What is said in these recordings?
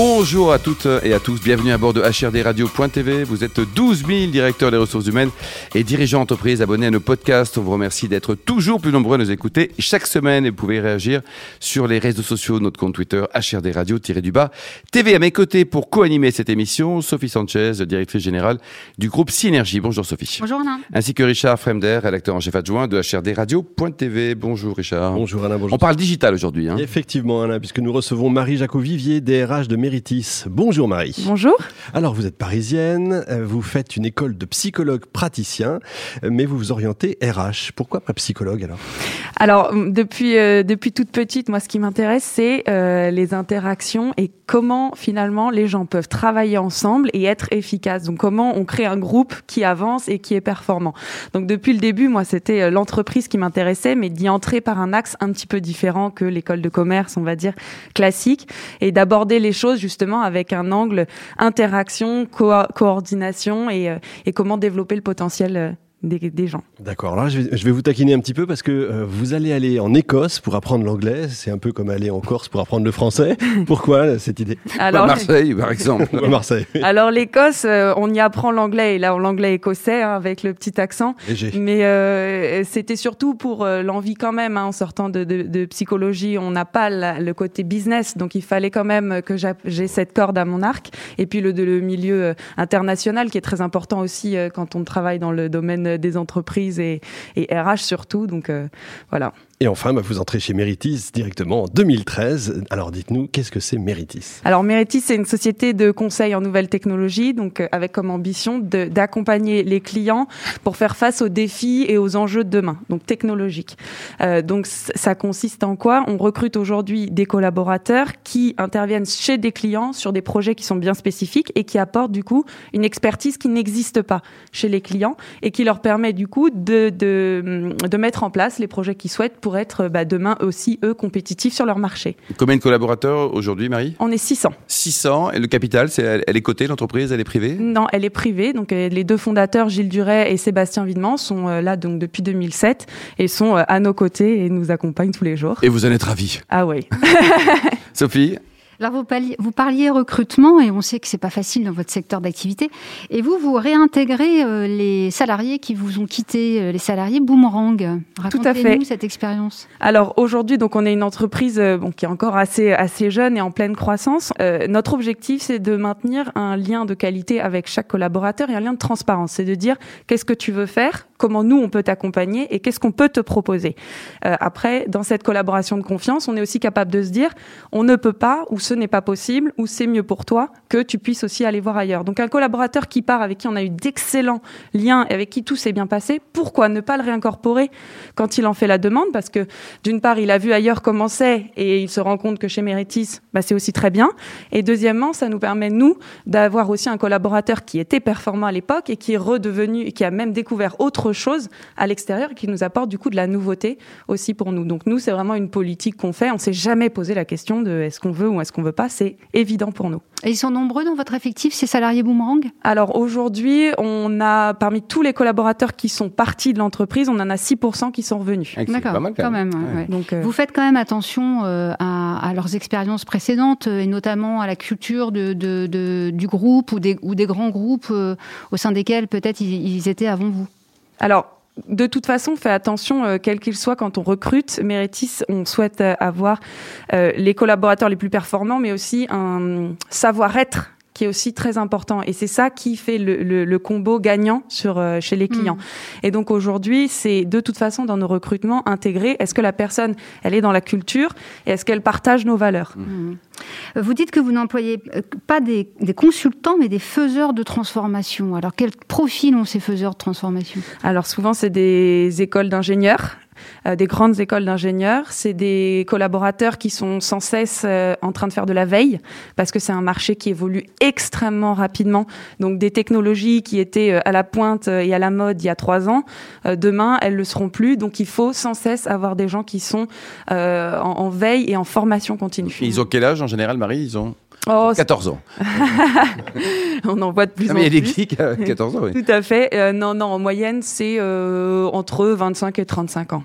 Bonjour à toutes et à tous, bienvenue à bord de HRDRadio.tv. Vous êtes 12 000 directeurs des ressources humaines et dirigeants d'entreprise abonnés à nos podcasts. On vous remercie d'être toujours plus nombreux à nous écouter chaque semaine et vous pouvez réagir sur les réseaux sociaux, notre compte Twitter HRDRadio-du-bas TV. À mes côtés pour co-animer cette émission, Sophie Sanchez, directrice générale du groupe Synergie. Bonjour Sophie. Bonjour Alain. Ainsi que Richard Fremder, rédacteur en chef adjoint de HRDRadio.tv. Bonjour Richard. Bonjour Alain, bonjour. On parle digital aujourd'hui. Hein. Effectivement Alain, puisque nous recevons Marie Jacovivier, DRH de Méritis. Bonjour Marie. Bonjour. Alors vous êtes parisienne, euh, vous faites une école de psychologue praticien, euh, mais vous vous orientez RH. Pourquoi pas psychologue alors? Alors depuis euh, depuis toute petite, moi ce qui m'intéresse c'est euh, les interactions et comment finalement les gens peuvent travailler ensemble et être efficaces. Donc comment on crée un groupe qui avance et qui est performant. Donc depuis le début, moi c'était euh, l'entreprise qui m'intéressait, mais d'y entrer par un axe un petit peu différent que l'école de commerce, on va dire classique, et d'aborder les choses justement avec un angle interaction, co coordination et, euh, et comment développer le potentiel euh, des, des, gens. D'accord, là je vais, je vais, vous taquiner un petit peu parce que euh, vous allez aller en Écosse pour apprendre l'anglais, c'est un peu comme aller en Corse pour apprendre le français. Pourquoi cette idée? Alors, à Marseille par exemple. à Marseille. Oui. Alors l'Écosse, euh, on y apprend l'anglais et là l'anglais écossais hein, avec le petit accent. Léger. Mais euh, c'était surtout pour euh, l'envie quand même hein, en sortant de, de, de psychologie, on n'a pas la, le côté business, donc il fallait quand même que j'ai cette corde à mon arc. Et puis le, le milieu international qui est très important aussi quand on travaille dans le domaine des entreprises et, RH surtout. Donc euh, voilà. Et enfin, bah, vous entrez chez Meritis directement en 2013. Alors dites-nous, qu'est-ce que c'est Meritis? Alors Meritis, c'est une société de conseil en nouvelles technologies, donc euh, avec comme ambition d'accompagner les clients pour faire face aux défis et aux enjeux de demain, donc technologiques. Euh, donc ça consiste en quoi? On recrute aujourd'hui des collaborateurs qui interviennent chez des clients sur des projets qui sont bien spécifiques et qui apportent du coup une expertise qui n'existe pas chez les clients et qui leur permet du coup de, de, de mettre en place les projets qu'ils souhaitent être bah, demain aussi, eux, compétitifs sur leur marché. Combien de collaborateurs aujourd'hui, Marie? On est 600. 600. Et le capital, c'est, elle est cotée, l'entreprise, elle est privée? Non, elle est privée. Donc les deux fondateurs, Gilles Duret et Sébastien Videment, sont là donc depuis 2007 et sont à nos côtés et nous accompagnent tous les jours. Et vous en êtes ravis? Ah oui. Sophie? Alors vous parliez, vous parliez recrutement et on sait que c'est pas facile dans votre secteur d'activité. Et vous, vous réintégrez euh, les salariés qui vous ont quitté, euh, les salariés boomerang. Racontez-nous cette expérience. Alors aujourd'hui, donc on est une entreprise euh, bon, qui est encore assez assez jeune et en pleine croissance. Euh, notre objectif, c'est de maintenir un lien de qualité avec chaque collaborateur et un lien de transparence. C'est de dire qu'est-ce que tu veux faire, comment nous on peut t'accompagner et qu'est-ce qu'on peut te proposer. Euh, après, dans cette collaboration de confiance, on est aussi capable de se dire on ne peut pas ou ce n'est pas possible ou c'est mieux pour toi que tu puisses aussi aller voir ailleurs. Donc un collaborateur qui part avec qui on a eu d'excellents liens et avec qui tout s'est bien passé, pourquoi ne pas le réincorporer quand il en fait la demande? Parce que d'une part, il a vu ailleurs comment c'est et il se rend compte que chez Meritis, bah, c'est aussi très bien. Et deuxièmement, ça nous permet, nous, d'avoir aussi un collaborateur qui était performant à l'époque et qui est redevenu et qui a même découvert autre chose à l'extérieur et qui nous apporte du coup de la nouveauté aussi pour nous. Donc nous, c'est vraiment une politique qu'on fait. On s'est jamais posé la question de est-ce qu'on veut ou est-ce qu'on veut pas. C'est évident pour nous. Et ils sont nombreux dans votre effectif, ces salariés boomerang? Alors aujourd'hui, on a parmi tous les collaborateurs qui sont partis de l'entreprise, on en a 6% qui sont revenus. D'accord, quand, quand même. Ouais. Donc, euh... Vous faites quand même attention euh, à, à, leurs expériences précédentes et notamment à la culture de, de, de du groupe ou des, ou des grands groupes euh, au sein desquels peut-être ils, ils étaient avant vous. Alors de toute façon, fait attention, euh, quel qu'il soit, quand on recrute Meritis, on souhaite euh, avoir euh, les collaborateurs les plus performants, mais aussi un savoir-être qui est aussi très important. Et c'est ça qui fait le, le, le combo gagnant sur, euh, chez les clients. Mmh. Et donc aujourd'hui, c'est de toute façon dans nos recrutements intégrés. Est-ce que la personne, elle est dans la culture et est-ce qu'elle partage nos valeurs? Mmh. Vous dites que vous n'employez pas des, des, consultants, mais des faiseurs de transformation. Alors quel profil ont ces faiseurs de transformation? Alors souvent, c'est des écoles d'ingénieurs euh, des grandes écoles d'ingénieurs. C'est des collaborateurs qui sont sans cesse euh, en train de faire de la veille parce que c'est un marché qui évolue extrêmement rapidement. Donc des technologies qui étaient euh, à la pointe et à la mode il y a trois ans, demain elles le seront plus. Donc il faut sans cesse avoir des gens qui sont en, en, veille et en formation continue. Et ils ont quel âge en général, Marie? Ils ont oh, 14 ans. On en voit de plus en plus. Mais il y a des geeks à 14 ans, oui. Tout à fait. Euh, non, non, en moyenne, c'est euh, entre 25 et 35 ans.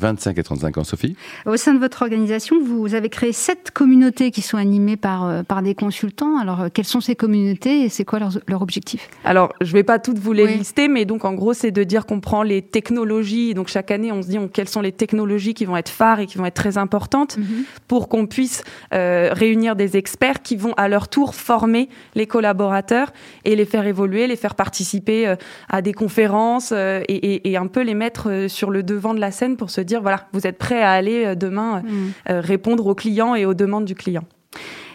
25 et 35 ans, Sophie Au sein de votre organisation, vous avez créé sept communautés qui sont animées par, euh, par des consultants. Alors, quelles sont ces communautés et c'est quoi leur, leur objectif? Alors, je ne vais pas toutes vous les lister, mais donc en gros, c'est de dire qu'on prend les technologies. Donc, chaque année, on se dit quelles sont les technologies qui vont être phares et qui vont être très importantes mhm. pour qu'on puisse réunir des experts qui vont à leur tour former les collaborateurs et les faire évoluer, les faire participer euh, à des conférences euh, et, un peu les mettre euh, sur le devant de la scène pour se dire, voilà, vous êtes prêts à aller demain mm. répondre aux clients et aux demandes du client.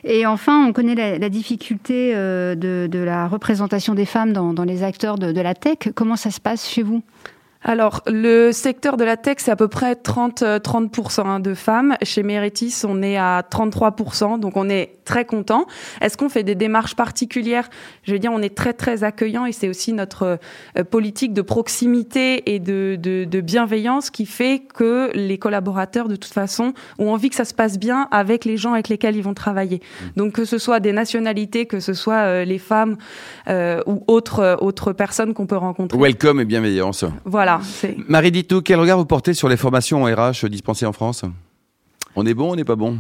Et enfin, on connaît la, difficulté de, la représentation des femmes dans, les acteurs de, de la tech. Comment ça se passe chez vous? Alors, le secteur de la tech, c'est à peu près 30, 30% hein, de femmes. Chez Meritis, on est à 33%, donc on est très content. Est-ce qu'on fait des démarches particulières? Je veux dire, on est très, très accueillant et c'est aussi notre euh, politique de proximité et de, de, de, bienveillance qui fait que les collaborateurs, de toute façon, ont envie que ça se passe bien avec les gens avec lesquels ils vont travailler. Mmh. Donc, que ce soit des nationalités, que ce soit euh, les femmes euh, ou autres, autres personnes qu'on peut rencontrer. Welcome et bienveillance. Voilà. Marie Dito, quel regard vous portez sur les formations en RH dispensées en France? On est bon, on n'est pas bon?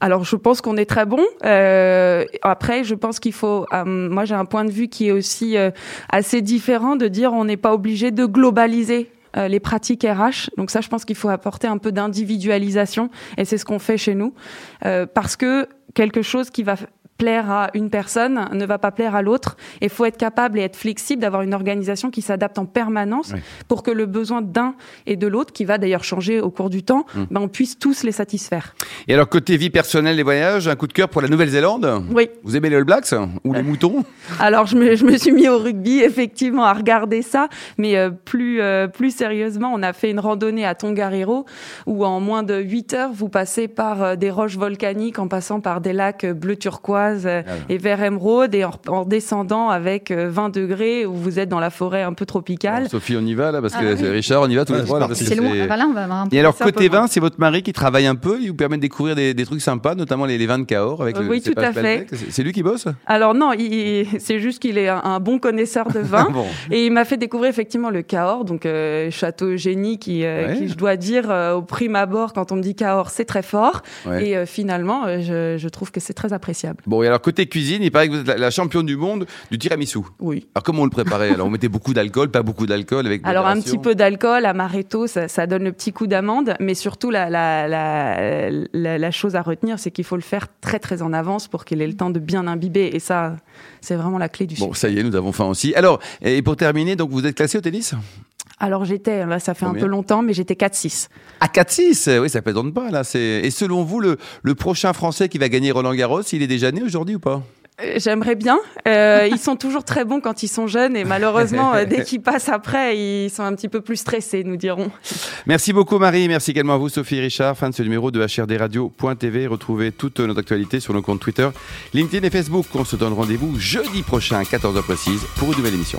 Alors, je pense qu'on est très bon. Euh, après, je pense qu'il faut. Euh, moi, j'ai un point de vue qui est aussi euh, assez différent de dire on n'est pas obligé de globaliser les pratiques RH. Donc ça, je pense qu'il faut apporter un peu d'individualisation, et c'est ce qu'on fait chez nous, parce que quelque chose qui va plaire à une personne ne va pas plaire à l'autre. Il faut être capable et être flexible d'avoir une organisation qui s'adapte en permanence pour que le besoin d'un et de l'autre, qui va d'ailleurs changer au cours du temps, mm. ben, on puisse tous les satisfaire. Et alors, côté vie personnelle et voyages, un coup de cœur pour la Nouvelle-Zélande? Oui. Vous aimez les All Blacks ou les moutons? Alors, je me, je me, suis mis au rugby, effectivement, à regarder ça. Mais euh, plus, euh, plus sérieusement, on a fait une randonnée à Tongariro où en moins de 8 heures, vous passez par euh, des roches volcaniques en passant par des lacs bleu turquoise euh, ah et vert émeraude et en, descendant avec 20 euh, degrés où vous êtes dans la forêt un peu tropicale. Sophie, on y va là parce que ah Richard, on y va tous les trois. C'est loin. Ah, bah on va avoir un et alors côté vin, c'est votre mari qui travaille un peu, il vous permet de découvrir des, trucs sympas, notamment les, vins de Cahors avec oui, tout à fait. C'est lui qui bosse Alors non, c'est juste qu'il est un, bon connaisseur de vin et il m'a fait découvrir effectivement le Cahors, donc euh, château génie qui, qui, je dois dire au prime abord quand on me dit Cahors, c'est très fort et finalement je, je trouve que c'est très appréciable. Bon, et alors côté cuisine, il paraît que vous êtes la, championne du monde du tiramisu. Oui. Alors comment on le préparait Alors? On mettait beaucoup d'alcool, pas beaucoup d'alcool avec. Alors un petit peu d'alcool, amaretto, ça, ça, donne le petit coup d'amande, mais surtout la, la, la, la chose à retenir, c'est qu'il faut le faire très très en avance pour qu'il ait le temps de bien imbiber. Et ça, c'est vraiment la clé du. Bon, ça y est, nous avons faim aussi. Alors, et pour terminer, donc vous êtes classé au tennis? Alors j'étais, là ça fait un peu longtemps, mais j'étais 4-6. À 4-6 Oui, ça plaisante pas là. Et selon vous, le, le prochain Français qui va gagner Roland Garros, il est déjà né aujourd'hui ou pas? Euh, J'aimerais bien. Euh, ils sont toujours très bons quand ils sont jeunes et malheureusement, euh, dès qu'ils passent après, ils sont un petit peu plus stressés, nous dirons. Merci beaucoup Marie, merci également à vous Sophie Richard, fan de ce numéro de HRDRadio.tv. Retrouvez toute notre actualité sur nos comptes Twitter, LinkedIn et Facebook. On se donne rendez-vous jeudi prochain à 14h précise pour une nouvelle émission.